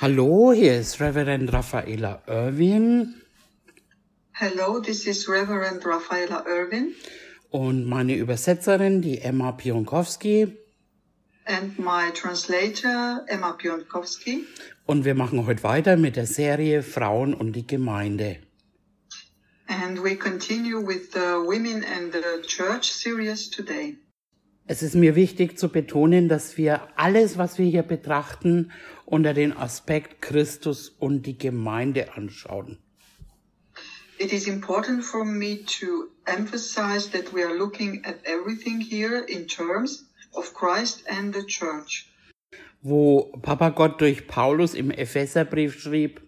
Hallo, hier ist Reverend Raffaella Irwin Hello, this is Reverend Rafaela Irvin und meine Übersetzerin, die Emma Pionkowski. and my translator Emma Pionkowski. Und wir machen heute weiter mit der Serie Frauen und die Gemeinde. And we continue with the Women and the Church series today. Es ist mir wichtig zu betonen, dass wir alles, was wir hier betrachten, unter den Aspekt Christus und die Gemeinde anschauen. It is important for me to emphasize that we are looking at everything here in terms of Christ and the Church. Wo Papa Gott durch Paulus im Epheserbrief schrieb,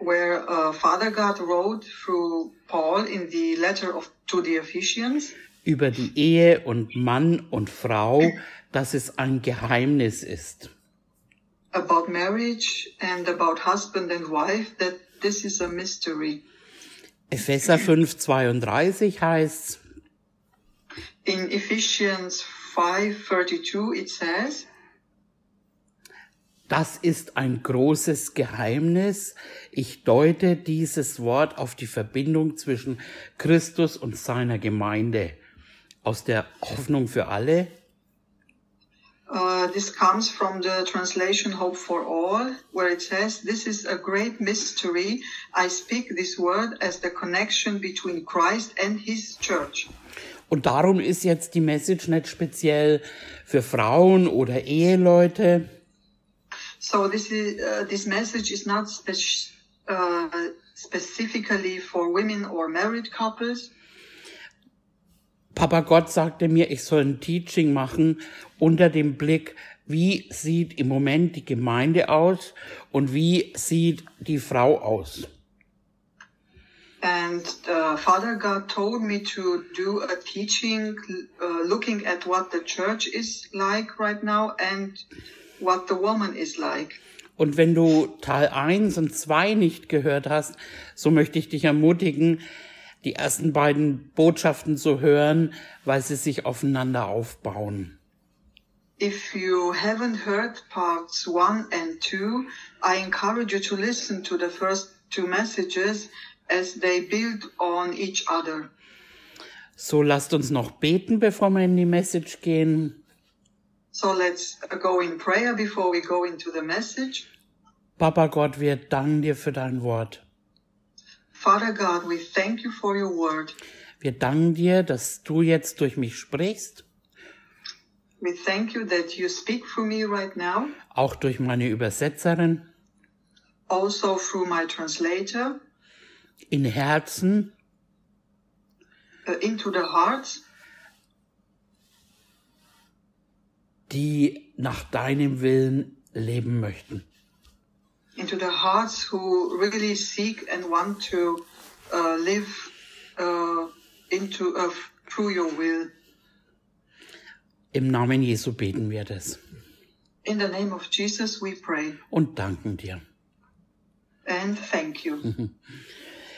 Where uh, Father God wrote through Paul in the letter of, to the Ephesians über die Ehe und Mann und Frau, dass es ein Geheimnis ist. about marriage and about husband and wife, that this is a mystery. Epheser 5,32 heißt, In Ephesians 5:32 it says, das ist ein großes Geheimnis. Ich deute dieses Wort auf die Verbindung zwischen Christus und seiner Gemeinde. Aus der Hoffnung für alle. uh, this comes from the translation Hope for All, where it says, This is a great mystery. I speak this word as the connection between Christ and his church. Und darum ist jetzt die Message nicht speziell für Frauen oder Eheleute, So this is uh, this message is not spec- uh, specifically for women or married couples. Papa Gott sagte mir, ich soll ein Teaching machen unter dem Blick, wie sieht im Moment die Gemeinde aus und wie sieht die Frau aus. And uh, Father God told me to do a teaching uh, looking at what the church is like right now and what the woman is like. Und wenn du Teil 1 und 2 nicht gehört hast, so möchte ich dich ermutigen, die ersten beiden Botschaften zu hören, weil sie sich aufeinander aufbauen. If you haven't heard parts one and two, I encourage you to listen to the first two messages as they build on each other. So lasst uns noch beten, bevor wir in die Message gehen. So let's go in prayer before we go into the message. Papa Gott, wir danken dir für dein Wort. Father God, we thank you for your word. Wir danken dir, dass du jetzt durch mich sprichst, We thank you that you speak through me right now, auch durch meine Übersetzerin, also through my translator, in Herzen, uh, into the hearts. Die nach deinem Willen leben möchten. Into the hearts who really seek and want to uh, live uh, into uh, through your will. Im Namen Jesu beten wir das In the name of Jesus, we pray und danken dir. and thank you.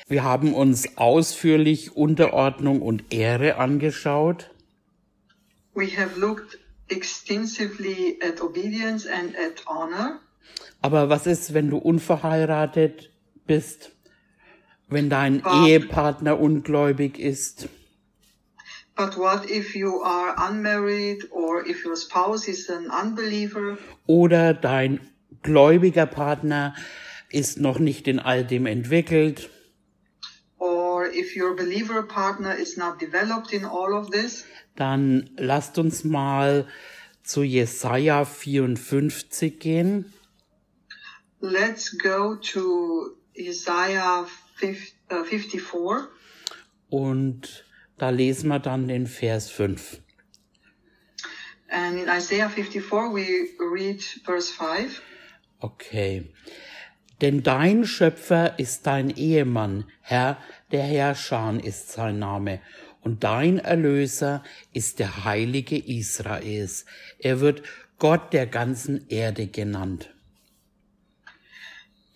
Wir haben uns ausführlich Unterordnung und Ehre angeschaut. We have looked extensively at obedience and at honor. Aber was ist, wenn du unverheiratet bist? Wenn dein Ah. Ehepartner ungläubig ist? But what if you are unmarried or if your spouse is an unbeliever Oder dein gläubiger Partner ist noch nicht in all dem entwickelt? or if your believer partner is not developed in all of this? Dann lasst uns mal zu Jesaja 54 gehen. Let's go to Isaiah 5, uh, 54 Und da lesen wir dann den Vers 5. and in Isaiah 54 we read verse 5. Okay. Denn dein Schöpfer ist dein Ehemann, Herr, der Herrscher ist sein Name. Und dein Erlöser ist der Heilige Israels. Er wird Gott der ganzen Erde genannt.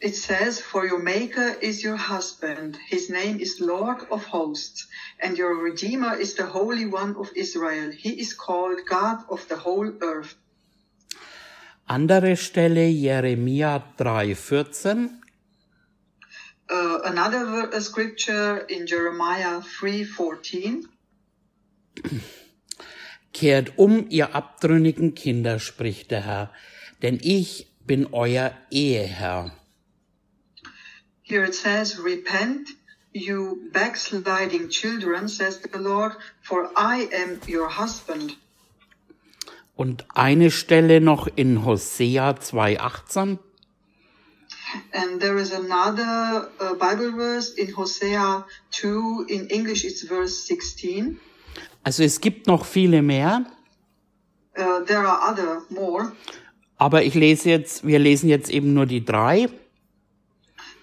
It says, For your maker is your husband, his name is Lord of hosts, and your redeemer is the Holy One of Israel. He is called God of the whole earth. Andere Stelle Jeremia 3,14. Uh, another uh, scripture in Jeremiah 3:14. Kehrt um, ihr abtrünnigen Kinder, spricht der Herr, denn ich bin euer Eheherr. Here it says, Repent, you backsliding children, says the Lord, for I am your husband. Und eine Stelle noch in Hosea 2,18. And there is another uh, Bible verse in Hosea 2. In English, it's verse 16. Also es gibt noch viele mehr, Uh, there are other more, aber ich lese jetzt, wir lesen jetzt eben nur die drei.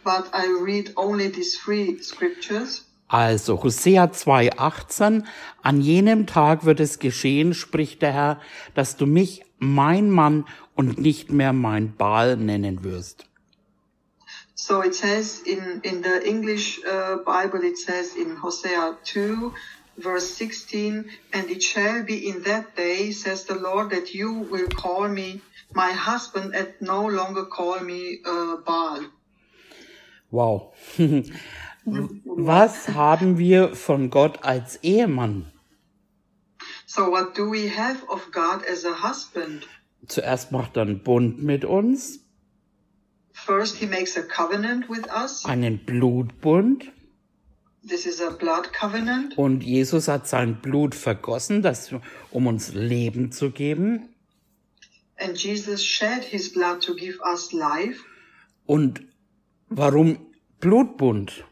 But I read only these three scriptures. Also Hosea 2,18, an jenem Tag wird es geschehen, spricht der Herr, dass du mich mein Mann und nicht mehr mein Baal nennen wirst. So it says in, in the English uh, Bible, it says in Hosea 2, verse 16, and it shall be in that day, says the Lord, that you will call me my husband and no longer call me uh, Baal. Wow. Was haben wir von Gott als Ehemann? So what do we have of God as a husband? Zuerst macht er einen Bund mit uns, First, he makes a covenant with us. einen Blutbund, This is a blood covenant. und Jesus hat sein Blut vergossen, das, um uns Leben zu geben. And Jesus shed his blood to give us life. Und warum Blutbund?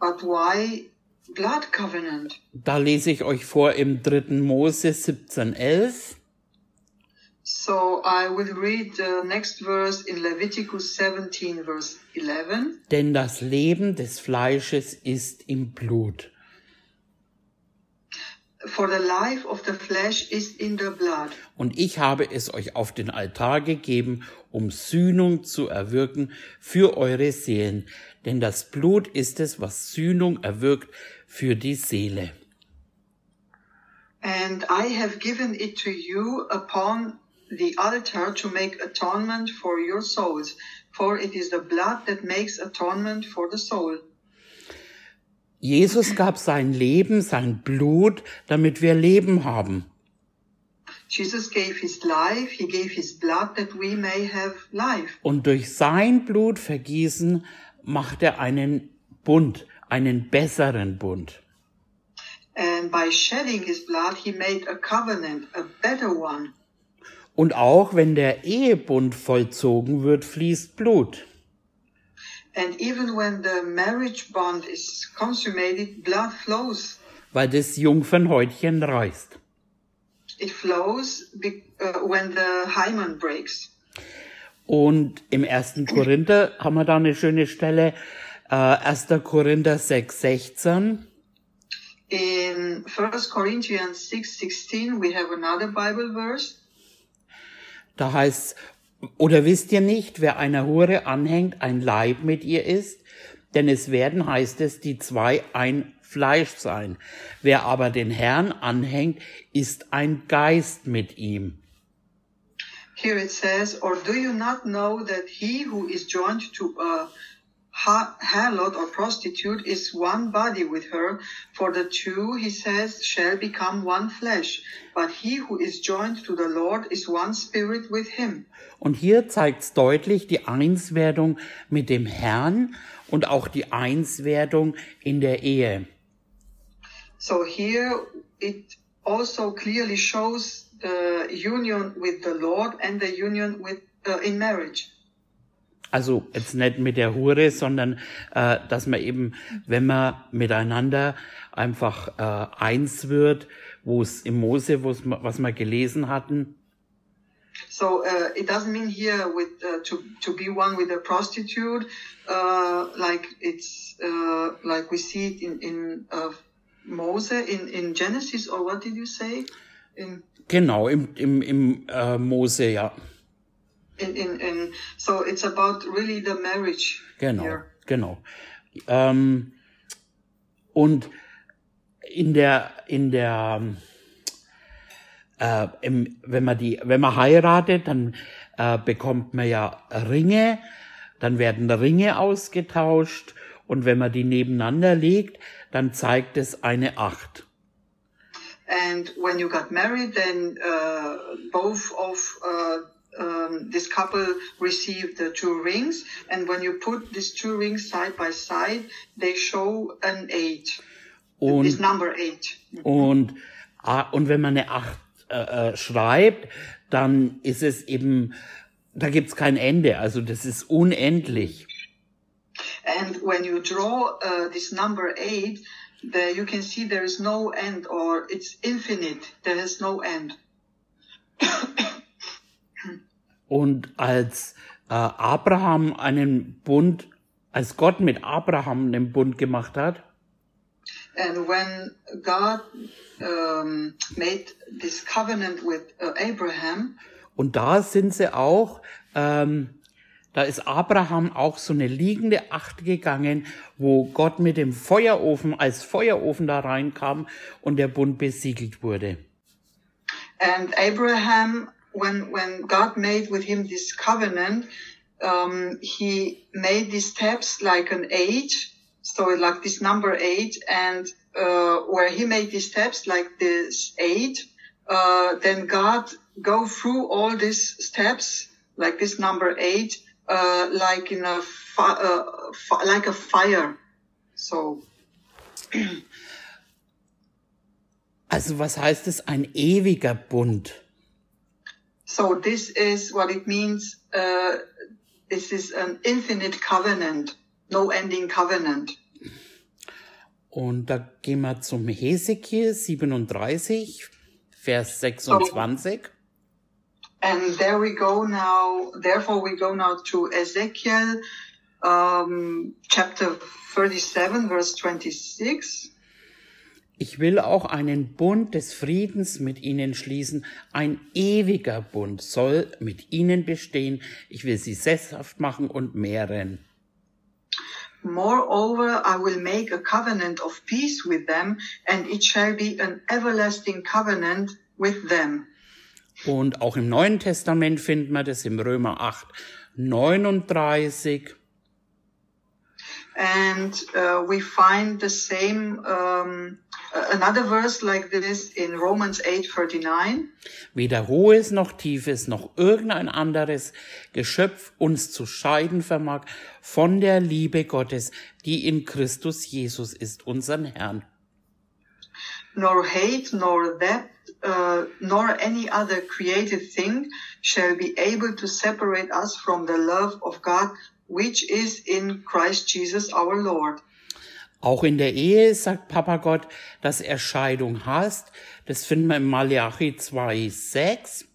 But why blood covenant? Da lese ich euch vor im 3. Mose 17,11. So I will read the next verse in Leviticus 17, verse 11. Denn das Leben des Fleisches ist im Blut. For the life of the flesh is in the blood. Und ich habe es euch auf den Altar gegeben, um Sühnung zu erwirken für eure Seelen. Denn das Blut ist es, was Sühnung erwirkt für die Seele. And I have given it to you upon the altar to make atonement for your souls. For it is the blood that makes atonement for the soul. Jesus gab sein Leben, sein Blut, damit wir Leben haben. Jesus gave his life, he gave his blood that we may have life. Und durch sein Blut vergießen macht er einen Bund, einen besseren Bund. And by shedding his blood, he made a covenant, a better one. Und auch wenn der Ehebund vollzogen wird, fließt Blut. Weil das Jungfernhäutchen reißt. It flows be, uh, when the hymen breaks. Und im ersten Korinther haben wir da eine schöne Stelle, äh, 1. Korinther 6, 16. In 1 Corinthians 6:16 we have another Bible verse. Da heißt oder wisst ihr nicht, wer einer Hure anhängt, ein Leib mit ihr ist? Denn es werden, heißt es, die zwei ein Fleisch sein. Wer aber den Herrn anhängt, ist ein Geist mit ihm. Here it says, Or do you not know that he who is joined to a ha- harlot or prostitute is one body with her? For the two, he says, shall become one flesh. But he who is joined to the Lord is one spirit with him. Und hier zeigt's deutlich die Einswerdung mit dem Herrn und auch die Einswerdung in der Ehe. So here it also clearly shows the union with the Lord and the union with uh, in marriage. Also jetzt nicht mit der Hure, sondern äh, dass man eben, wenn man miteinander einfach äh, eins wird, wo es im Mose, wo es, was wir gelesen hatten, So uh, it doesn't mean here with uh, to to be one with a prostitute, uh, like it's uh, like we see it in in uh, Moses in in Genesis or what did you say? In genau, im, im, im äh, Mose, ja, in in, in so it's about really the marriage genau, here. genau. Ähm, und in der, in der, äh, im, wenn man die, wenn man heiratet, dann äh, bekommt man ja Ringe, dann werden Ringe ausgetauscht und wenn man die nebeneinander legt, dann zeigt es eine Acht. And when you got married, then uh, both of uh, um, this couple received the two rings. And when you put these two rings side by side, they show an eight. Und, this number eight. Und, ah, und wenn man eine Acht äh, äh, schreibt, dann ist es eben, da gibt's kein Ende. Also das ist unendlich. And when you draw uh, this number eight, the, you can see there is no end or it's infinite. There is no end. Und als äh, Abraham einen Bund, als Gott mit Abraham einen Bund gemacht hat, And when God um, made this covenant with uh, Abraham, und da sind sie auch, ähm, da ist Abraham auch so eine liegende Acht gegangen, wo Gott mit dem Feuerofen als Feuerofen da reinkam und der Bund besiegelt wurde. and Abraham, when when God made with him this covenant, um, he made these steps like an eight, so like this number eight, and uh, where he made these steps like this eight, uh, then God go through all these steps like this number eight, uh, like in a uh, like a fire. So Also was heißt es, ein ewiger Bund? So this is what it means. Uh, this is an infinite covenant, no ending covenant. Und da gehen wir zum Hesekiel 37, Vers 26. And there we go now. Therefore, we go now to Ezekiel um, chapter 37, verse 26. Ich will auch einen Bund des Friedens mit ihnen schließen. Ein ewiger Bund soll mit ihnen bestehen. Ich will sie sesshaft machen und mehren. Moreover, I will make a covenant of peace with them, and it shall be an everlasting covenant with them. Und auch im Neuen Testament finden wir das im Römer 8, 39. And uh, we find the same, um, another verse like this in Romans 8:39. Weder hohes noch tiefes noch irgendein anderes Geschöpf uns zu scheiden vermag von der Liebe Gottes, die in Christus Jesus ist, unseren Herrn. Nor hate, nor death, uh, nor any other created thing shall be able to separate us from the love of God, which is in Christ Jesus our Lord. Auch in der Ehe sagt Papa Gott, dass er Scheidung hasst. Das finden wir in Malachi 2, 6.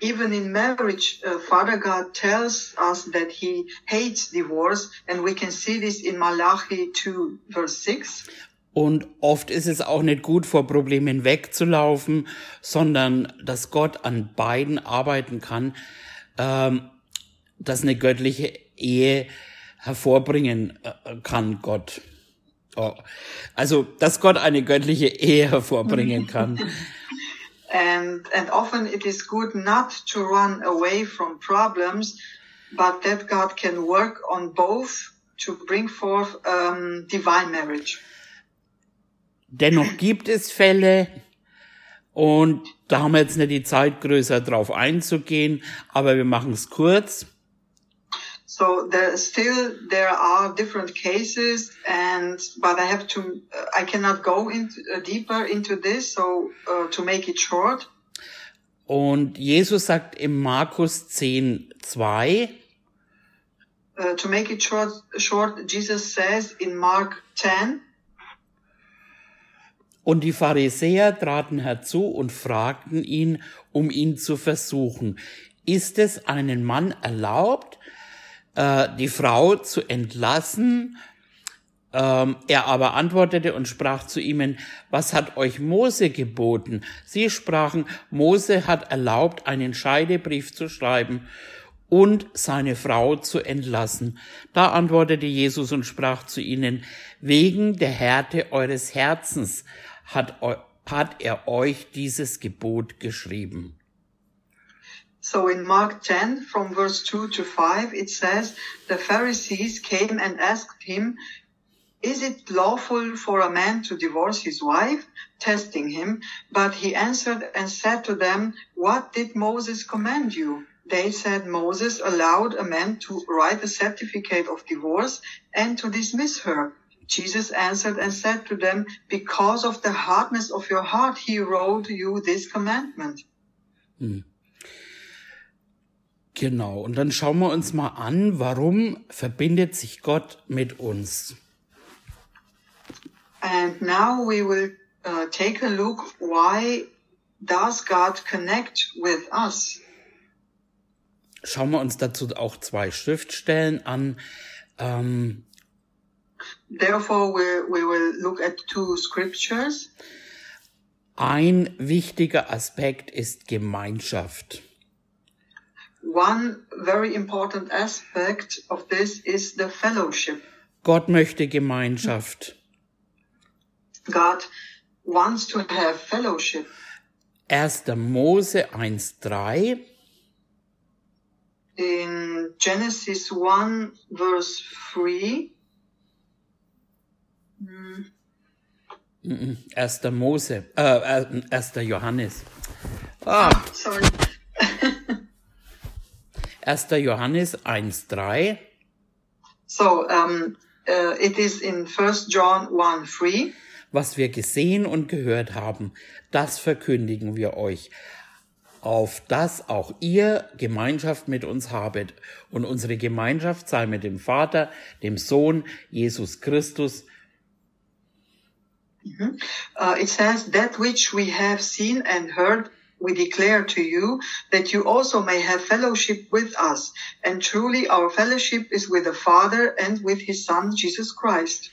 Even in marriage, uh, Father God tells us that he hates divorce, and we can see this in Malachi 2, verse 6. Und oft ist es auch nicht gut, vor Problemen wegzulaufen, sondern dass Gott an beiden arbeiten kann, ähm, dass eine göttliche Ehe hervorbringen äh, kann, Gott. Oh. Also, dass Gott eine göttliche Ehe hervorbringen kann. And, and often it is good not to run away from problems, but that God can work on both to bring forth um, divine marriage. Dennoch gibt es Fälle, und da haben wir jetzt nicht die Zeit, größer drauf einzugehen, aber wir machen es kurz. So there still there are different cases, and but I have to I cannot go into uh, deeper into this. So uh, to make it short, Und Jesus sagt im Markus 10, 2, uh, to make it short, short, Jesus says in Mark 10, Und die Pharisäer traten herzu und fragten ihn, um ihn zu versuchen. Ist es einen Mann erlaubt, äh, die Frau zu entlassen? Ähm, er aber antwortete und sprach zu ihnen, was hat euch Mose geboten? Sie sprachen, Mose hat erlaubt, einen Scheidebrief zu schreiben und seine Frau zu entlassen. Da antwortete Jesus und sprach zu ihnen, wegen der Härte eures Herzens hat, hat er euch dieses Gebot geschrieben. So in Mark 10 from verse 2 to 5, it says, the Pharisees came and asked him, is it lawful for a man to divorce his wife? Testing him. But he answered and said to them, what did Moses command you? They said Moses allowed a man to write a certificate of divorce and to dismiss her. Jesus answered and said to them, because of the hardness of your heart, he wrote you this commandment. Hm. Genau, und dann schauen wir uns mal an, warum verbindet sich Gott mit uns? And now we will uh, take a look why does God connect with us? Schauen wir uns dazu auch zwei Schriftstellen an. Ähm, Therefore, we, we will look at two scriptures. ein wichtiger Aspekt ist Gemeinschaft. One very important aspect of this is the fellowship. Gott möchte Gemeinschaft. God wants to have fellowship. 1. Mose 1.3 In Genesis 1 verse 3, 1. Mose, äh, äh, 1. Johannes. Ah, sorry, 1. Johannes 1.3 so um, uh, it is in First John 1 3. Was wir gesehen und gehört haben, das verkündigen wir euch, auf dass auch ihr Gemeinschaft mit uns habet und unsere Gemeinschaft sei mit dem Vater, dem Sohn, Jesus Christus. Uh, it says, That which we have seen and heard, we declare to you, that you also may have fellowship with us. And truly our fellowship is with the Father and with his Son, Jesus Christ.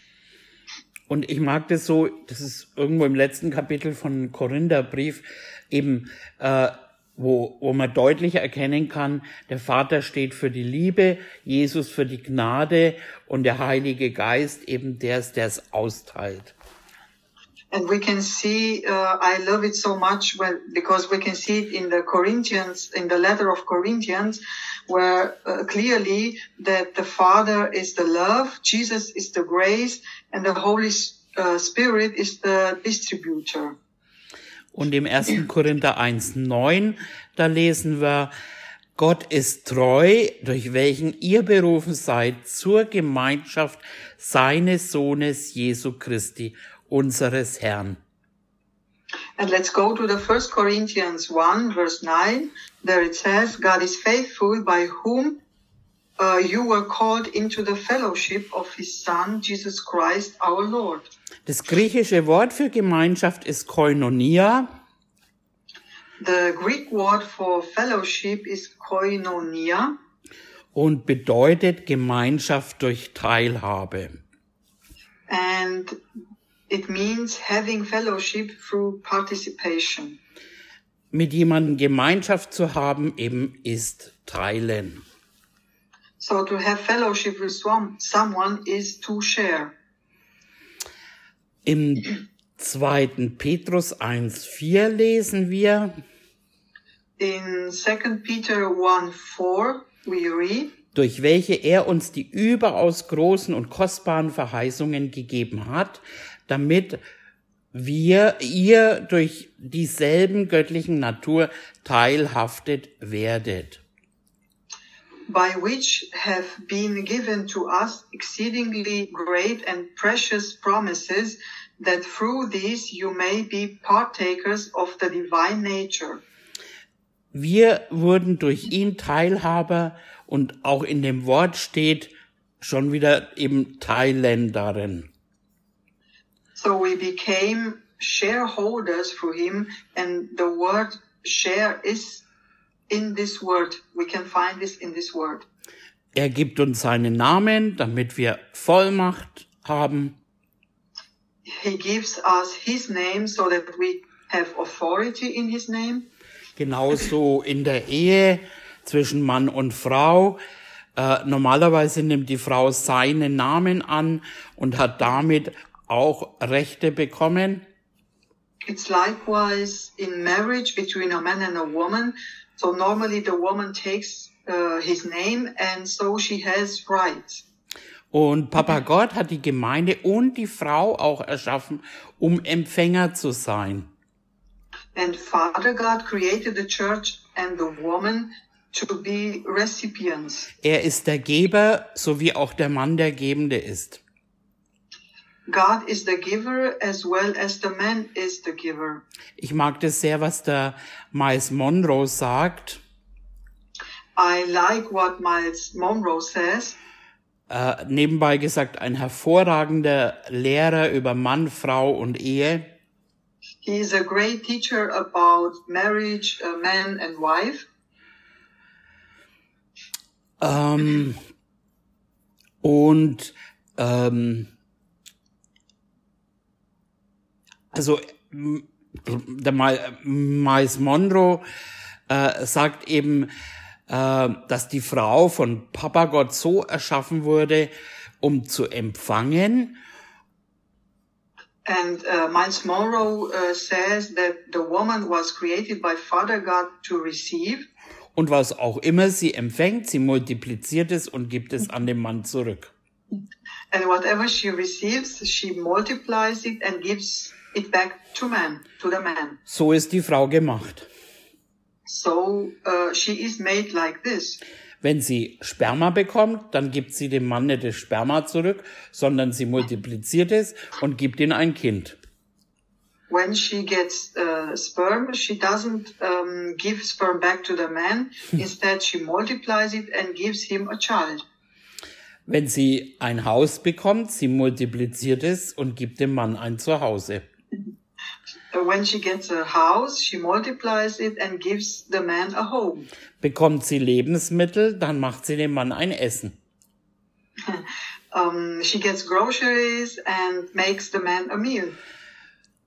Und ich mag das so, das ist irgendwo im letzten Kapitel von Korintherbrief, eben, äh, wo, wo man deutlich erkennen kann, der Vater steht für die Liebe, Jesus für die Gnade und der Heilige Geist eben der ist, der es austeilt. And we can see, uh, I love it so much when, because we can see it in the Corinthians, in the letter of Corinthians, where uh, clearly that the Father is the love, Jesus is the grace, and the Holy uh, Spirit is the distributor. Und im 1. Korinther 1.9, da lesen wir, Gott ist treu, durch welchen ihr berufen seid zur Gemeinschaft seines Sohnes Jesu Christi, unseres Herrn. And let's go to the first Corinthians 1 verse 9. There it says, God is faithful by whom uh, you were called into the fellowship of his son, Jesus Christ, our Lord. Das griechische Wort für Gemeinschaft ist Koinonia The Greek word for fellowship is koinonia und bedeutet Gemeinschaft durch Teilhabe. and it means having fellowship through participation. Mit jemandem Gemeinschaft zu haben eben ist Teilen. So to have fellowship with some, someone is to share. Im zweiten Petrus 1.4 lesen wir, In 2 Peter 1 4, we read, durch welche er uns die überaus großen und kostbaren Verheißungen gegeben hat, damit wir ihr durch dieselben göttlichen Natur teilhaftet werdet. by which have been given to us exceedingly great and precious promises, that through these you may be partakers of the divine nature. Wir wurden durch ihn Teilhaber und auch in dem Wort steht schon wieder eben Teilländerin. So we became shareholders through him, and the word share is in this word. We can find this in this word. Er gibt uns seinen Namen, damit wir Vollmacht haben. He gives us his name so that we have authority in his name. Genauso in der Ehe zwischen Mann und Frau. Äh, normalerweise nimmt die Frau seinen Namen an und hat damit auch Rechte bekommen. It's likewise in marriage between a man and a woman. So normally the woman takes uh, his name and so she has rights. Und Papa Gott hat die Gemeinde und die Frau auch erschaffen, um Empfänger zu sein. And Father God created the church and the woman to be recipients. Er ist der Geber, so wie auch der Mann der Gebende ist. God is the giver as well as the man is the giver. Ich mag das sehr, was der Miles Monroe sagt. I like what Miles Monroe says. Äh, nebenbei gesagt, ein hervorragender Lehrer über Mann, Frau und Ehe. He is a great teacher about marriage, uh, man and wife. Ähm, und ähm, also der Mi- Miles Monroe äh, sagt eben, äh, dass die Frau von Papa Gott so erschaffen wurde, um zu empfangen And uh, Miles Monroe uh, says that the woman was created by Father God to receive. und was auch immer sie empfängt, sie multipliziert es und gibt es an den Mann zurück. And whatever she receives, she multiplies it and gives it back to man, to the man. So ist die Frau gemacht. So uh, she is made like this. Wenn sie Sperma bekommt, dann gibt sie dem Mann nicht das Sperma zurück, sondern sie multipliziert es und gibt ihm ein Kind. When she gets uh, sperm, she doesn't um, give sperm back to the man. Instead, she multiplies it and gives him a child. Wenn sie ein Haus bekommt, sie multipliziert es und gibt dem Mann ein Zuhause. When she gets a house, she multiplies it and gives the man a home. Bekommt sie Lebensmittel, dann macht sie dem Mann ein Essen. Um, she gets groceries and makes the man a meal.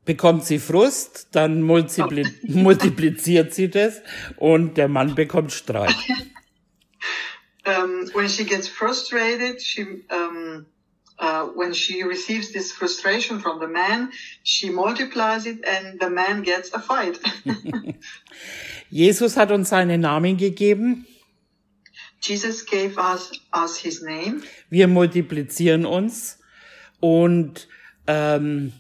Bekommt sie Frust, dann multipli multipliziert sie das und der Mann bekommt Streit. um, when she gets frustrated, she um, uh, when she receives this frustration from the man, she multiplies it, and the man gets a fight. Jesus hat uns seinen Namen gegeben. Jesus gave us us his name. Wir multiplizieren uns und ähm,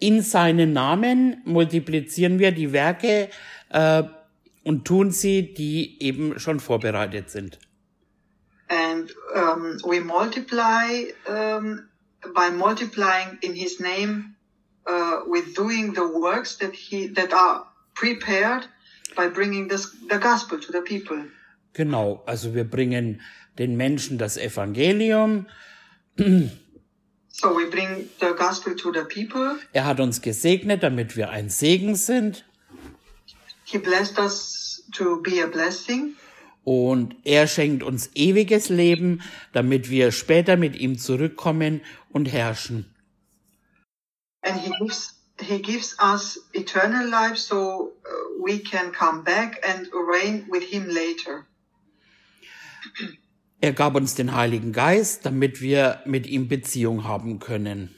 in seinen Namen multiplizieren wir die Werke äh, und tun sie, die eben schon vorbereitet sind. And um, we multiply um, by multiplying in his name uh, with doing the works that he that are prepared by bringing this, the gospel to the people Genau, also wir bringen den Menschen das Evangelium. so we bring the gospel to the people Er hat uns gesegnet, damit wir ein Segen sind. he blessed us to be a blessing Und er schenkt uns ewiges Leben, damit wir später mit ihm zurückkommen und herrschen. and he gives he gives us eternal life so uh, we can come back and reign with him later Er gab uns den Heiligen Geist, damit wir mit ihm Beziehung haben können.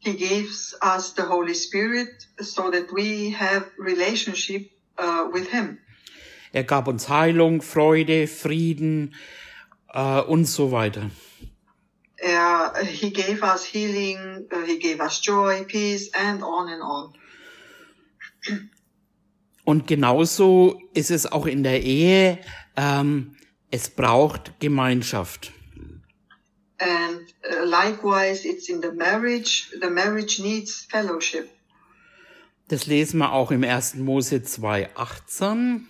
He gives us the Holy Spirit so that we have relationship uh, with Him. Er gab uns Heilung, Freude, Frieden äh, und so weiter. Uh, he gave us healing. Uh, he gave us joy, peace, and on and on. Und genauso ist es auch in der Ehe. Ähm, es braucht Gemeinschaft. And uh, likewise, it's in the marriage. The marriage needs fellowship. Das lesen wir auch im 1. Mose 2,18.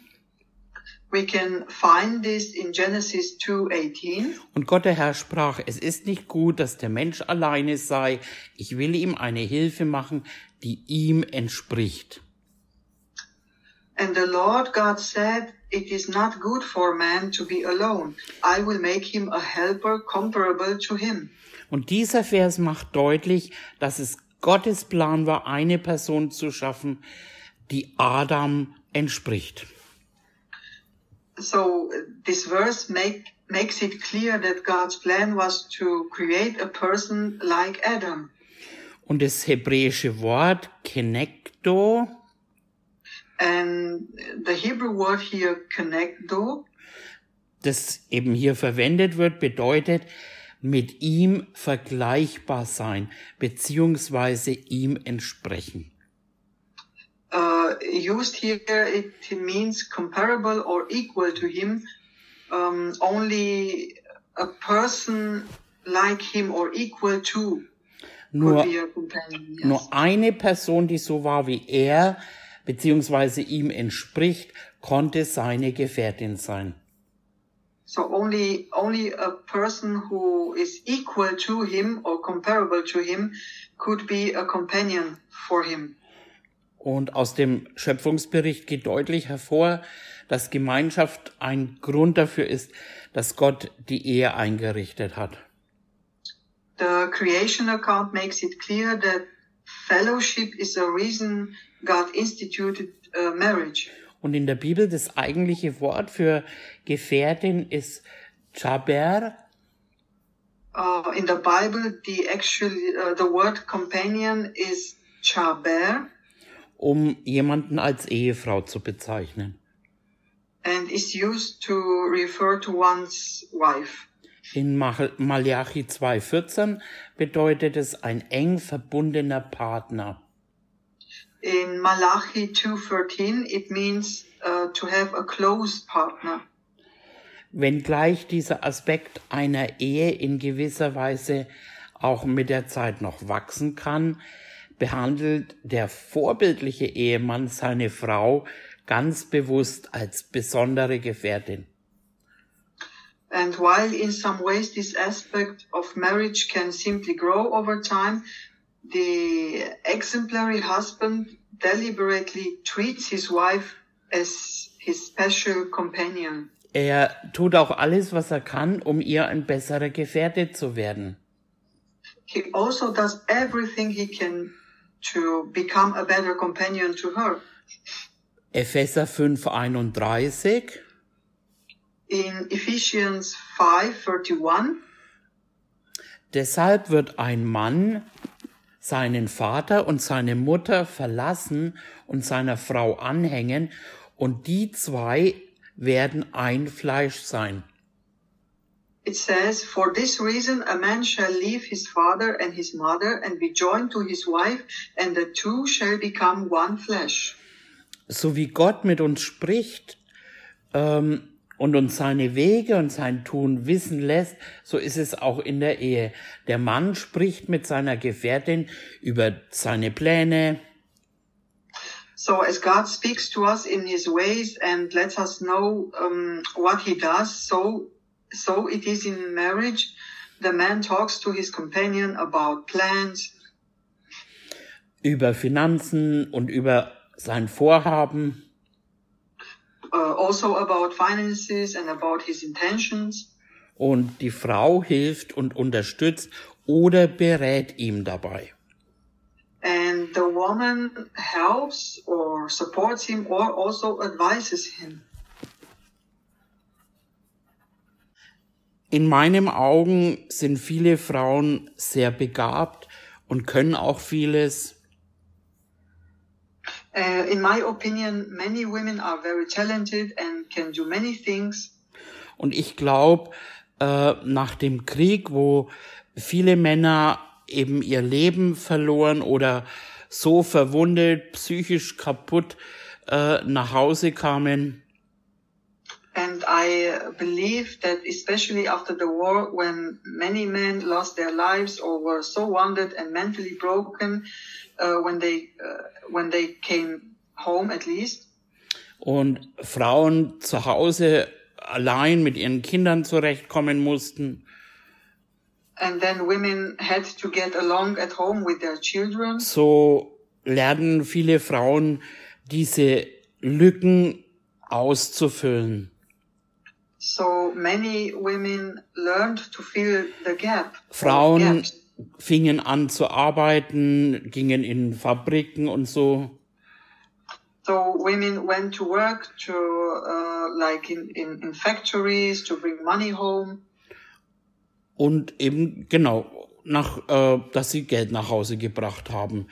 We can find this in Genesis 2:18. Und Gott der Herr sprach, es ist nicht gut, dass der Mensch alleine sei. Ich will ihm eine Hilfe machen, die ihm entspricht. And the Lord God said, It is not good for man to be alone. I will make him a helper comparable to him. Und dieser Vers macht deutlich, dass es Gottes Plan war, eine Person zu schaffen, die Adam entspricht. So uh, this verse make, makes it clear that God's plan was to create a person like Adam. Und das hebräische Wort Kenekdo And the Hebrew word here, connecto, das eben hier verwendet wird, bedeutet mit ihm vergleichbar sein, beziehungsweise ihm entsprechen. Uh, used here, it means comparable or equal to him. Um, only a person like him or equal to Nur, could be a companion. Yes. nur eine Person, die so war wie er, beziehungsweise ihm entspricht, konnte seine Gefährtin sein. So only only a person who is equal to him or comparable to him could be a companion for him. Und aus dem Schöpfungsbericht geht deutlich hervor, dass Gemeinschaft ein Grund dafür ist, dass Gott die Ehe eingerichtet hat. The creation account makes it clear that fellowship is a reason God instituted uh, marriage. Und in der Bibel das eigentliche Wort für Gefährtin ist Chaber. Uh, in the Bible, the actually uh, the word companion is chaber um jemanden als Ehefrau zu bezeichnen. and is used to refer to one's wife. In Mal- Malachi 2,14 bedeutet es ein eng verbundener Partner. In Malachi 2:13, it means uh, to have a close partner. Wenngleich dieser Aspekt einer Ehe in gewisser Weise auch mit der Zeit noch wachsen kann, behandelt der vorbildliche Ehemann seine Frau ganz bewusst als besondere Gefährtin. And while in some ways this aspect of marriage can simply grow over time, the exemplary husband deliberately treats his wife as his special companion. Er tut auch alles, was er kann, um ihr ein besserer Gefährte zu werden. He also does everything he can to become a better companion to her. Epheser 5,31 In Ephesians 5:31, Deshalb wird ein Mann seinen Vater und seine Mutter verlassen und seiner Frau anhängen, und die zwei werden ein Fleisch sein. It says, For this reason a man shall leave his father and his mother and be joined to his wife, and the two shall become one flesh. So wie Gott mit uns spricht ähm, und uns seine Wege und sein Tun wissen lässt, so ist es auch in der Ehe. Der Mann spricht mit seiner Gefährtin über seine Pläne, So as God speaks to us in his ways and lets us know um, what he does, so so it is in marriage. The man talks to his companion about plans, über Finanzen und über sein Vorhaben. uh, also about finances and about his intentions. Und die Frau hilft und unterstützt oder berät ihm dabei. And the woman helps or supports him or also advises him. In meinen Augen sind viele Frauen sehr begabt und können auch vieles. Uh, in my opinion, many women are very talented and can do many things. Und ich glaube, äh, nach dem Krieg, wo viele Männer eben ihr Leben verloren oder so verwundet, psychisch kaputt äh, nach Hause kamen, And I believe that especially after the war, when many men lost their lives or were so wounded and mentally broken, uh, when they uh, when they came home at least, und Frauen zu Hause allein mit ihren Kindern zurechtkommen mussten, and then women had to get along at home with their children. so lernen viele Frauen diese Lücken auszufüllen. So many women learned to fill the gap. Frauen fingen an zu arbeiten, gingen in Fabriken und so. So women went to work to uh, like in, in, in factories to bring money home. Und eben, genau, nach, äh, dass sie Geld nach Hause gebracht haben.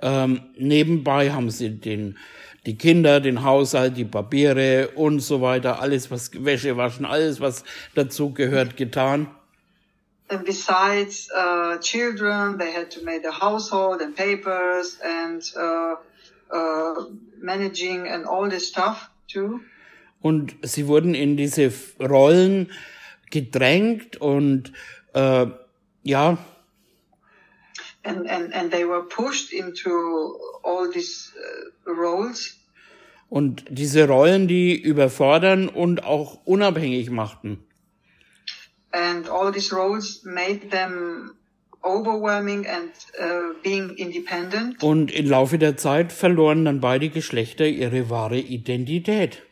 Ähm, nebenbei haben sie den, die Kinder, den Haushalt, die Papiere und so weiter, alles was Wäsche waschen, alles was dazu gehört, getan. And besides uh, children, they had to make the household and papers and uh, uh, managing and all this stuff too. Und sie wurden in diese Rollen gedrängt und äh, ja. And, and, and they were pushed into all these uh, roles. Und diese Rollen, die überfordern und auch unabhängig machten. And all these roles made them overwhelming and uh, being independent. Und im Laufe der Zeit verloren dann beide Geschlechter ihre wahre Identität.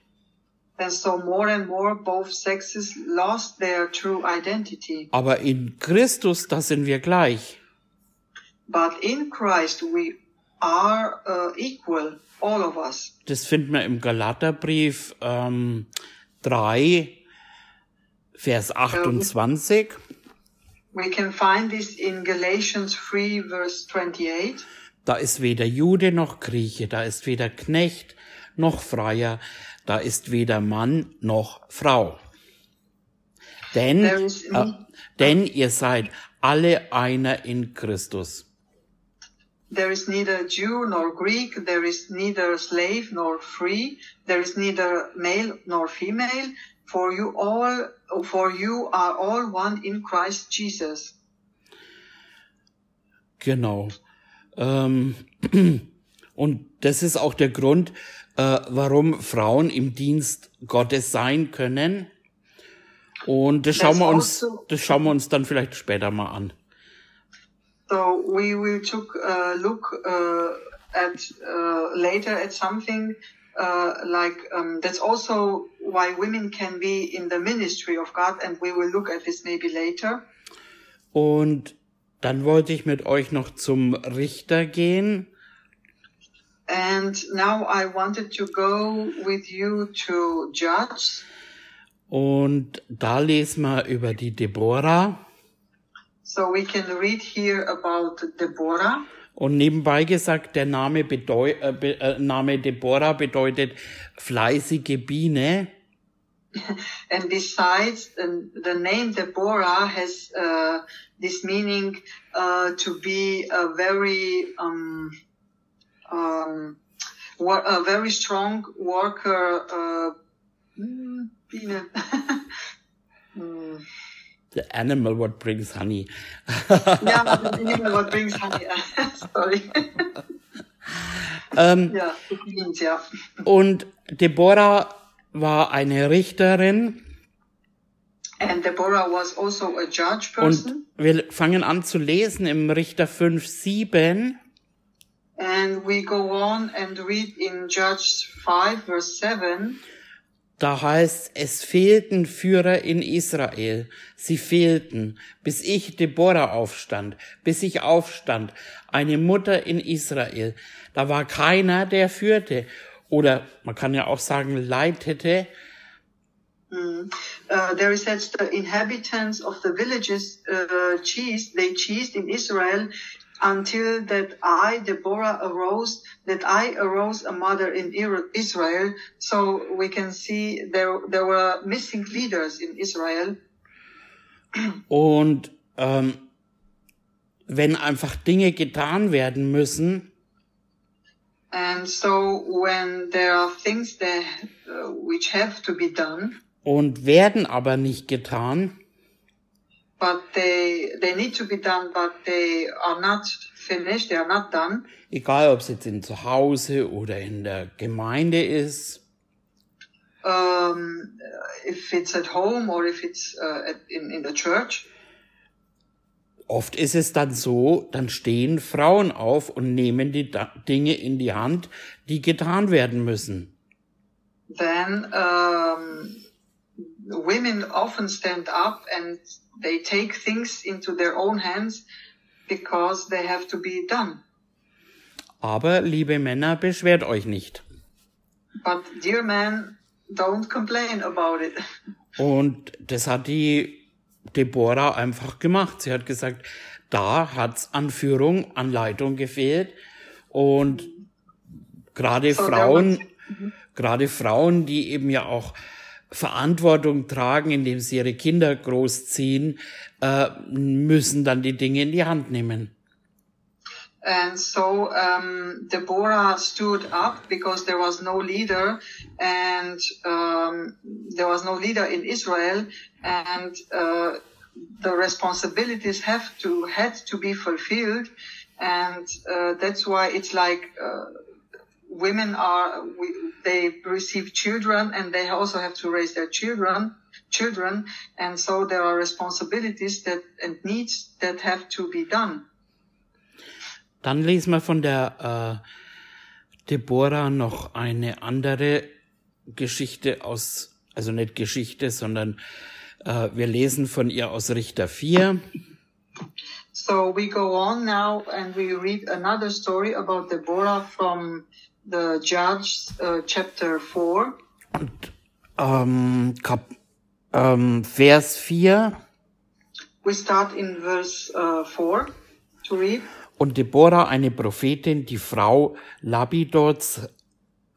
And so more and more both sexes lost their true identity. Aber in Christus, da sind wir gleich. But in Christ we are uh, equal, all of us. Das finden wir im Galaterbrief ähm, 3, Vers 28. We can find this in Galatians 3 verse 28. Da ist weder Jude noch Grieche, da ist weder Knecht noch Freier, da ist weder Mann noch Frau. Denn, äh, denn ihr seid alle einer in Christus. There is neither Jew nor Greek, there is neither slave nor free, there is neither male nor female, for you all, for you are all one in Christ Jesus. Genau. Ähm, und das ist auch der Grund, äh, warum Frauen im Dienst Gottes sein können. Und das schauen wir uns, das schauen wir uns dann vielleicht später mal an. So we will took uh, look uh, at uh, later at something uh, like um, that's also why women can be in the ministry of God, and we will look at this maybe later. Und dann wollte ich mit euch noch zum Richter gehen. And now I wanted to go with you to Judge. Und da lesen wir über die Deborah. So we can read here about Deborah. Und nebenbei gesagt, der Name, bedeu äh, be äh, Name Deborah bedeutet fleißige Biene. And besides, the, name Deborah has uh, this meaning uh, to be a very um, um, a very strong worker. Uh, mm, Biene. Mm. The animal what brings honey. yeah, you know what brings honey. Sorry. ähm, it means, yeah. und Deborah war eine Richterin. And Deborah was also a judge person. Und wir fangen an zu lesen im Richter 5, 7. And we go on and read in Judge 5 verse 7. Da heißt, es fehlten Führer in Israel. Sie fehlten, bis ich Deborah aufstand, bis ich aufstand, eine Mutter in Israel. Da war keiner, der führte. Oder man kann ja auch sagen, leitete. Uh, there is said the inhabitants of the villages uh, cheesed, they cheesed in Israel until that I, Deborah, arose, that I arose a mother in Israel. So we can see there, there were missing leaders in Israel. Und ähm, wenn einfach Dinge getan werden müssen, And so when there are things that, uh, which have to be done, und werden aber nicht getan, but they, they need to be done, but they are not finished, they are not done. egal ob es jetzt in Zuhause oder in der Gemeinde ist, um, if it's at home or if it's uh, at, in, in the church. Oft ist es dann so, dann stehen Frauen auf und nehmen die Da- Dinge in die Hand, die getan werden müssen. Then um, women often stand up and they take things into their own hands because they have to be done. Aber, liebe Männer, beschwert euch nicht. But dear man, don't complain about it. Und das hat die Deborah einfach gemacht. Sie hat gesagt, da hat's an Führung, an Leitung gefehlt. Und Gerade so Frauen, gerade Frauen, die eben ja auch Verantwortung tragen, indem sie ihre Kinder großziehen, äh, müssen dann die Dinge in die Hand nehmen. And so um, Deborah stood up because there was no leader, and um, there was no leader in Israel, and uh, the responsibilities have to had to be fulfilled, and uh, that's why it's like uh, women are we, they receive children and they also have to raise their children children. And so there are responsibilities that and needs that have to be done. Dann lesen wir von der äh, Deborah noch eine andere Geschichte aus also nicht Geschichte sondern äh, wir lesen von ihr aus Richter 4 So we go on now and we read another story about Deborah from the Judges uh, chapter 4. Und, ähm, Kap ähm, Vers 4. We start in verse uh, 4 to read. Und Deborah, eine Prophetin, die Frau Labidots,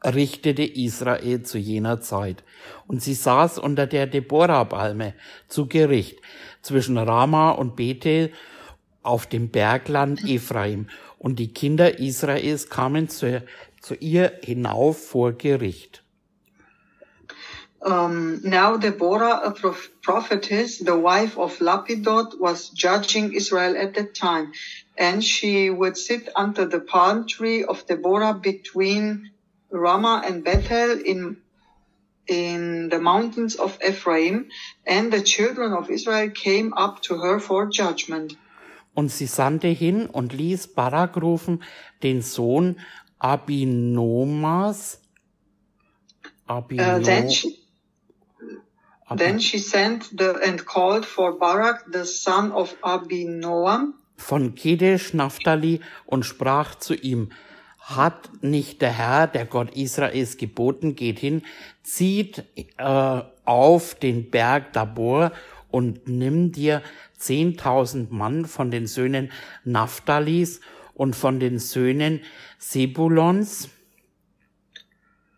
richtete Israel zu jener Zeit. Und sie saß unter der Deborah-Palme zu Gericht zwischen Rama und Bethel auf dem Bergland Ephraim. Und die Kinder Israels kamen zu zu ihr hinauf vor Gericht. Um, now Deborah, a prophetess, the wife of Lapidot, was judging Israel at that time, and she would sit under the palm tree of Deborah between Ramah and Bethel in in the mountains of Ephraim, and the children of Israel came up to her for judgment. Und sie sandte hin und ließ Barak rufen, den Sohn Abinomas. Abino uh, then, she, then she sent the, and called for Barak, the son of Abinoam. Von Kedesh Naphtali und sprach zu ihm, hat nicht der Herr, der Gott Israels, geboten, geht hin, zieht äh, auf den Berg Dabor und nimm dir zehntausend Mann von den Söhnen Naphtalis und von den Söhnen Sebulons.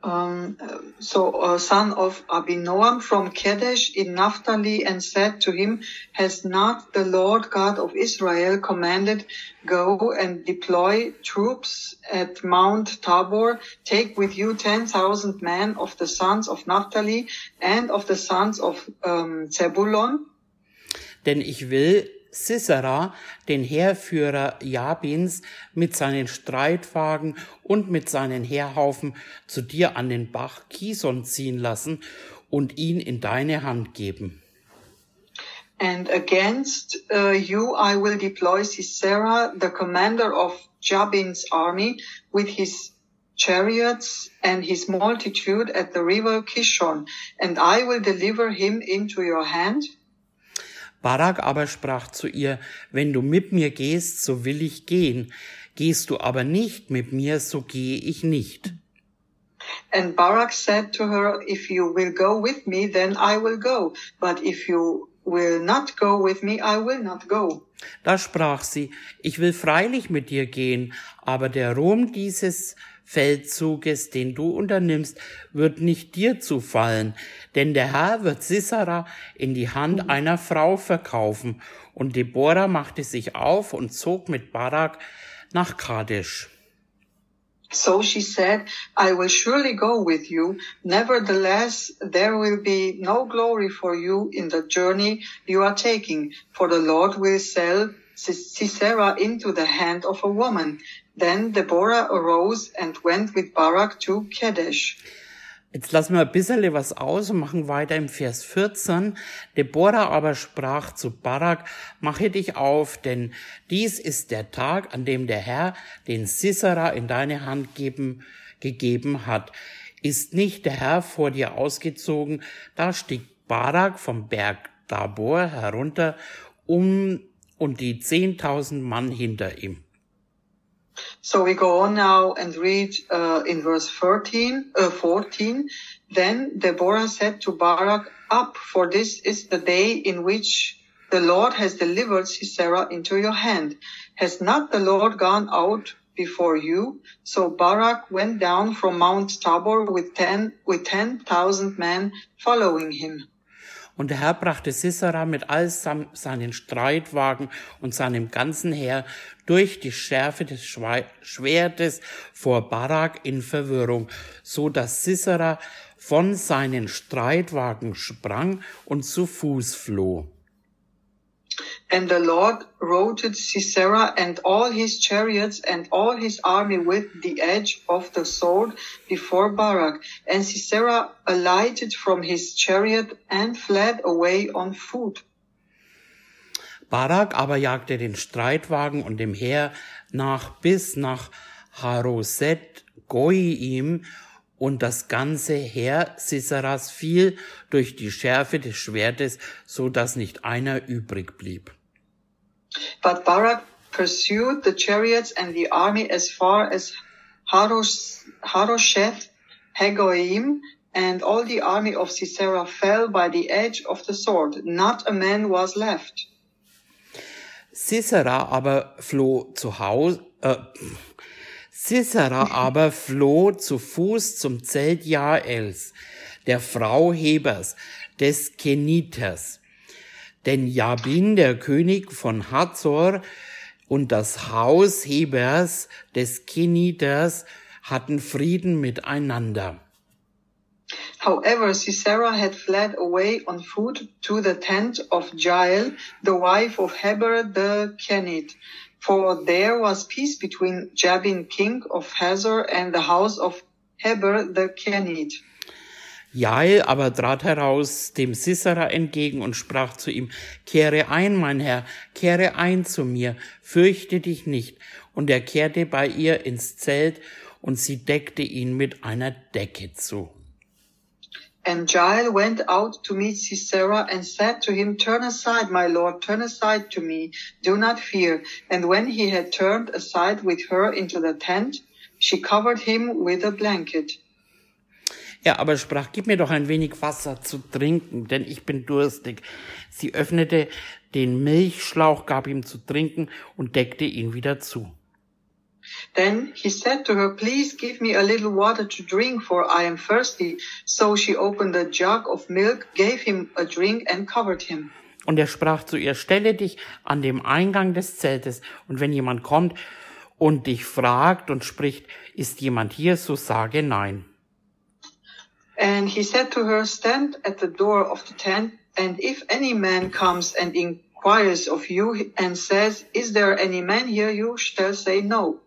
Um, so a son of Abinoam from Kedesh in Naphtali and said to him, Has not the Lord God of Israel commanded, Go and deploy troops at Mount Tabor, take with you 10,000 men of the sons of Naphtali and of the sons of um, Zebulon? Denn ich will Sisera, den Heerführer Jabins, mit seinen Streitwagen und mit seinen Heerhaufen zu dir an den Bach Kison ziehen lassen und ihn in deine Hand geben. And against uh, you I will deploy Sisera, the commander of Jabin's army, with his chariots and his multitude at the river Kishon, and I will deliver him into your hand. Barak aber sprach zu ihr, wenn du mit mir gehst, so will ich gehen, gehst du aber nicht mit mir, so gehe ich nicht. And Barak said to her, if you will go with me, then I will go, but if you will not go with me, I will not go. Da sprach sie, ich will freilich mit dir gehen, aber der Ruhm dieses Feldzuges, den du unternimmst, wird nicht dir zufallen, denn der Herr wird Sisera in die Hand einer Frau verkaufen. Und Deborah machte sich auf und zog mit Barak nach Kadesh. So she said, I will surely go with you. Nevertheless, there will be no glory for you in the journey you are taking, for the Lord will sell Sisera into the hand of a woman. Then Deborah arose and went with Barak to Kadesh. Jetzt lassen wir ein bisschen was aus und machen weiter im Vers 14. Deborah aber sprach zu Barak, mache dich auf, denn dies ist der Tag, an dem der Herr den Sisera in deine Hand geben, gegeben hat. Ist nicht der Herr vor dir ausgezogen? Da stieg Barak vom Berg Tabor herunter, um und die zehntausend Mann hinter ihm. So we go on now and read uh, in verse 13, uh, 14. Then Deborah said to Barak, Up, for this is the day in which the Lord has delivered Sisera into your hand. Has not the Lord gone out before you. So Barak went down from Mount Tabor with ten, with ten thousand men following him. Und der Herr brachte Sisera mit all seinen Streitwagen und seinem ganzen Heer durch die Schärfe des Schwertes vor Barak in Verwirrung, so dass Sisera von seinen Streitwagen sprang und zu Fuß floh. And the Lord routed Sisera and all his chariots and all his army with the edge of the sword before Barak. And Sisera alighted from his chariot and fled away on foot. Barak aber jagte den Streitwagen und dem Heer nach bis nach Haroset Goiim und das ganze Heer Siseras fiel durch die Schärfe des Schwertes, so dass nicht einer übrig blieb. But Barak pursued the chariots and the army as far as Harosh, Haroshet Hagoim, and all the army of Sisera fell by the edge of the sword. Not a man was left. Sisera aber floh zu Hause, äh, Sisera aber floh zu Fuß zum Zelt Jaels, der Frau Hebers, des Keniters. Denn Jabin, der König von Hazor, und das Haus Hebers des Keniters hatten Frieden miteinander. However, Sisera had fled away on foot to the tent of Jael, the wife of Heber the Kenite. For there was peace between Jabin, king of Hazor, and the house of Heber the Kenite. Jael aber trat heraus dem Sisera entgegen und sprach zu ihm, Kehre ein, mein Herr, kehre ein zu mir, fürchte dich nicht. Und er kehrte bei ihr ins Zelt, und sie deckte ihn mit einer Decke zu. And Jael went out to meet Sisera and said to him, Turn aside, my lord, turn aside to me, do not fear. And when he had turned aside with her into the tent, she covered him with a blanket. Er aber sprach, gib mir doch ein wenig Wasser zu trinken, denn ich bin durstig. Sie öffnete den Milchschlauch, gab ihm zu trinken und deckte ihn wieder zu. Then he said to her, Please give me a little water to drink, for I am thirsty. So she opened a jug of milk, gave him a drink, and covered him. Und er sprach zu ihr, stelle dich an dem Eingang des Zeltes, und wenn jemand kommt und dich fragt und spricht, ist jemand hier, so sage nein. And he said to her, stand at the door of the tent, and if any man comes and inquires of you and says, is there any man here, you shall say no.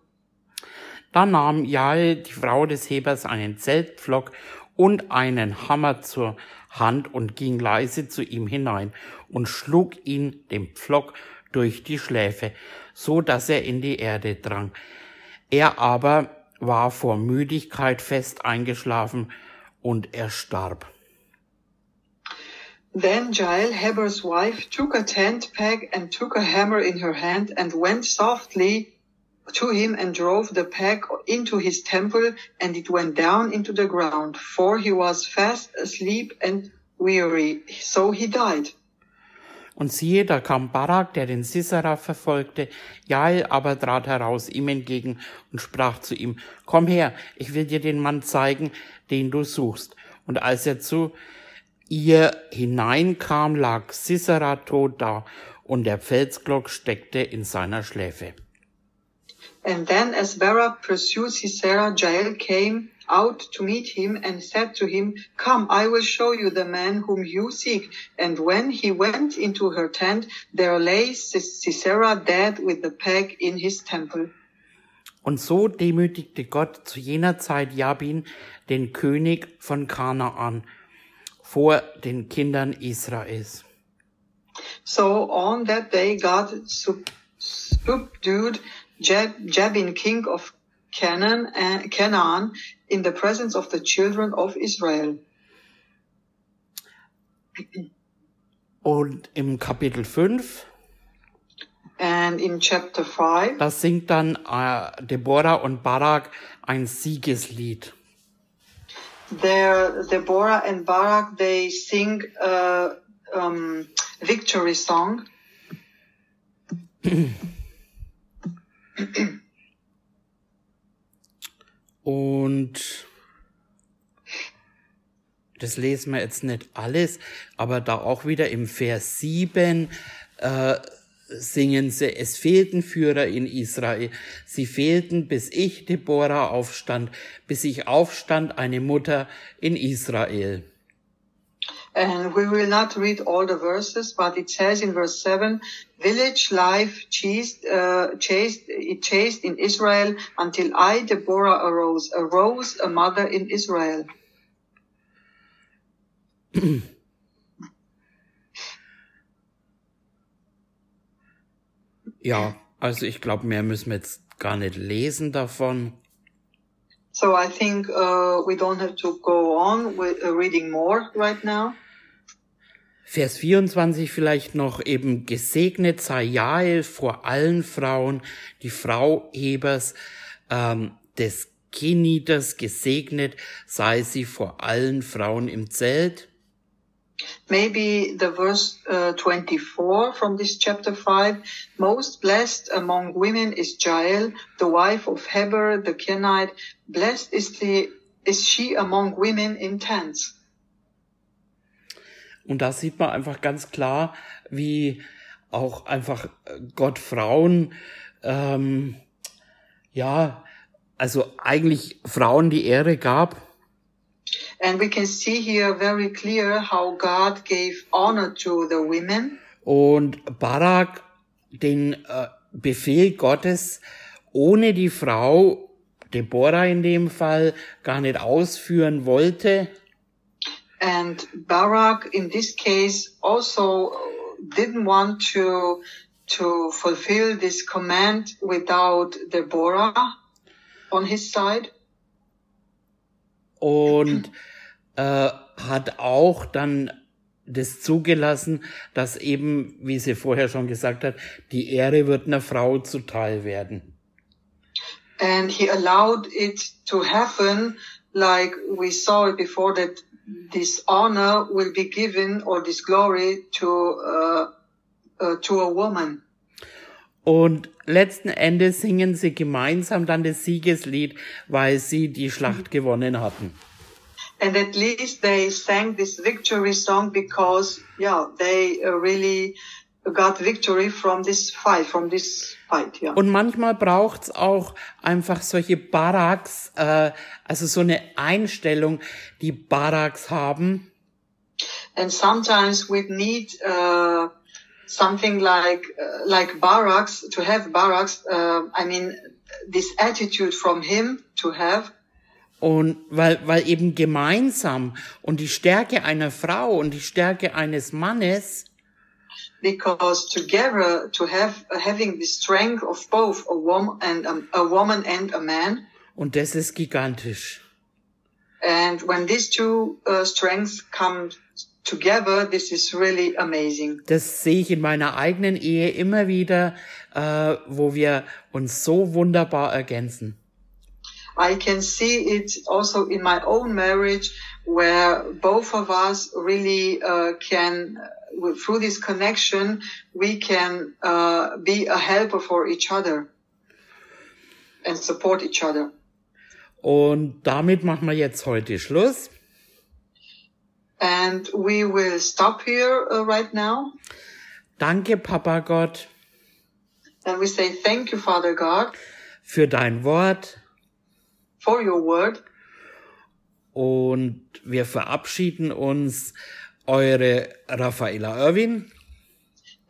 Da nahm Jael, die Frau des Hebers, einen Zeltpflock und einen Hammer zur Hand und ging leise zu ihm hinein und schlug ihn dem Pflock durch die Schläfe, so dass er in die Erde drang. Er aber war vor Müdigkeit fest eingeschlafen und er starb. Then Jael, Heber's wife, took a tent peg and took a hammer in her hand and went softly to him and drove the peg into his temple, and it went down into the ground, for he was fast asleep and weary. So he died. Und siehe, da kam Barak, der den Sisera verfolgte. Jael aber trat heraus ihm entgegen und sprach zu ihm, komm her, ich will dir den Mann zeigen, den du suchst. Und als er zu ihr hineinkam, lag Sisera tot da, und der Felsglock steckte in seiner Schläfe. And then as Barak pursued Sisera, Jael came out to meet him and said to him, Come, I will show you the man whom you seek. And when he went into her tent, there lay Sisera dead with the peg in his temple. Und so demütigte Gott zu jener Zeit Jabin, den König von Kanaan, vor den Kindern Israels. So on that day God subdued Jabin, king of Canaan, uh, Canaan, in the presence of the children of Israel. Und im Kapitel 5 And in chapter 5, das singt dann äh, Deborah und Barak ein Siegeslied. There, Deborah and Barak, they sing a um, victory song. Und das lesen wir jetzt nicht alles, aber da auch wieder im Vers 7 äh, singen sie, es fehlten Führer in Israel. Sie fehlten, bis ich, Deborah, aufstand, bis ich aufstand, eine Mutter in Israel. And we will not read all the verses, but it says in verse 7, village life chased, uh, chased, it chased in Israel until I, Deborah, arose, arose a mother in Israel. Ja, also ich glaube, mehr müssen wir jetzt gar nicht lesen davon. So I think uh, we don't have to go on with uh, reading more right now. Vers 24 vielleicht noch eben gesegnet sei Jael vor allen Frauen, die Frau Hebers ähm, des Kenieders gesegnet sei sie vor allen Frauen im Zelt. Maybe the verse uh, 24 from this chapter 5, most blessed among women is Jael, the wife of Heber the Kenite. Blessed is, the, is she among women in tents. Und da sieht man einfach ganz klar, wie auch einfach Gott Frauen, ähm, ja, also eigentlich Frauen die Ehre gab. And we can see here very clear how God gave honor to the women. Und Barak den äh, Befehl Gottes ohne die Frau, Deborah in dem Fall, gar nicht ausführen wollte. And Barak in this case also didn't want to to fulfill this command without Deborah on his side. Und äh, hat auch dann das zugelassen, dass eben, wie sie vorher schon gesagt hat, die Ehre wird einer Frau zuteil werden. And he allowed it to happen like we saw it before that this honor will be given or this glory to uh, uh, to a woman. Und letzten Endes singen sie gemeinsam dann das Siegeslied, weil sie die Schlacht gewonnen hatten. And at least they sang this victory song because, yeah, they uh, really got victory from this fight, from this fight, yeah. Und manchmal braucht's auch einfach solche Baraks, äh, also so eine Einstellung, die Baraks haben. And sometimes we need uh, something like uh, like barracks to have barracks. Uh, I mean, this attitude from him to have. Und weil, weil eben gemeinsam und die Stärke einer Frau und die Stärke eines Mannes because together to have having the strength of both a woman and a, a woman and a man und das ist gigantisch. and when these two uh, strengths come together this is really amazing Das sehe ich in meiner eigenen Ehe immer wieder, äh, wo wir uns so wunderbar ergänzen. I can see it also in my own marriage where both of us really uh, can through this connection we can uh, be a helper for each other and support each other Und damit machen wir jetzt heute Schluss. And we will stop here uh, right now. Danke, Papa Gott, and we say thank you father god für dein Wort. for your word. Und wir verabschieden uns, eure Raffaela Irwin.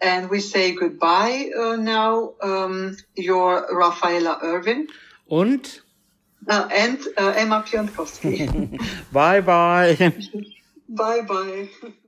And we say goodbye uh, now um, your rafaela irvin und? Uh, and uh, emma pionkowski. Bye bye. bye bye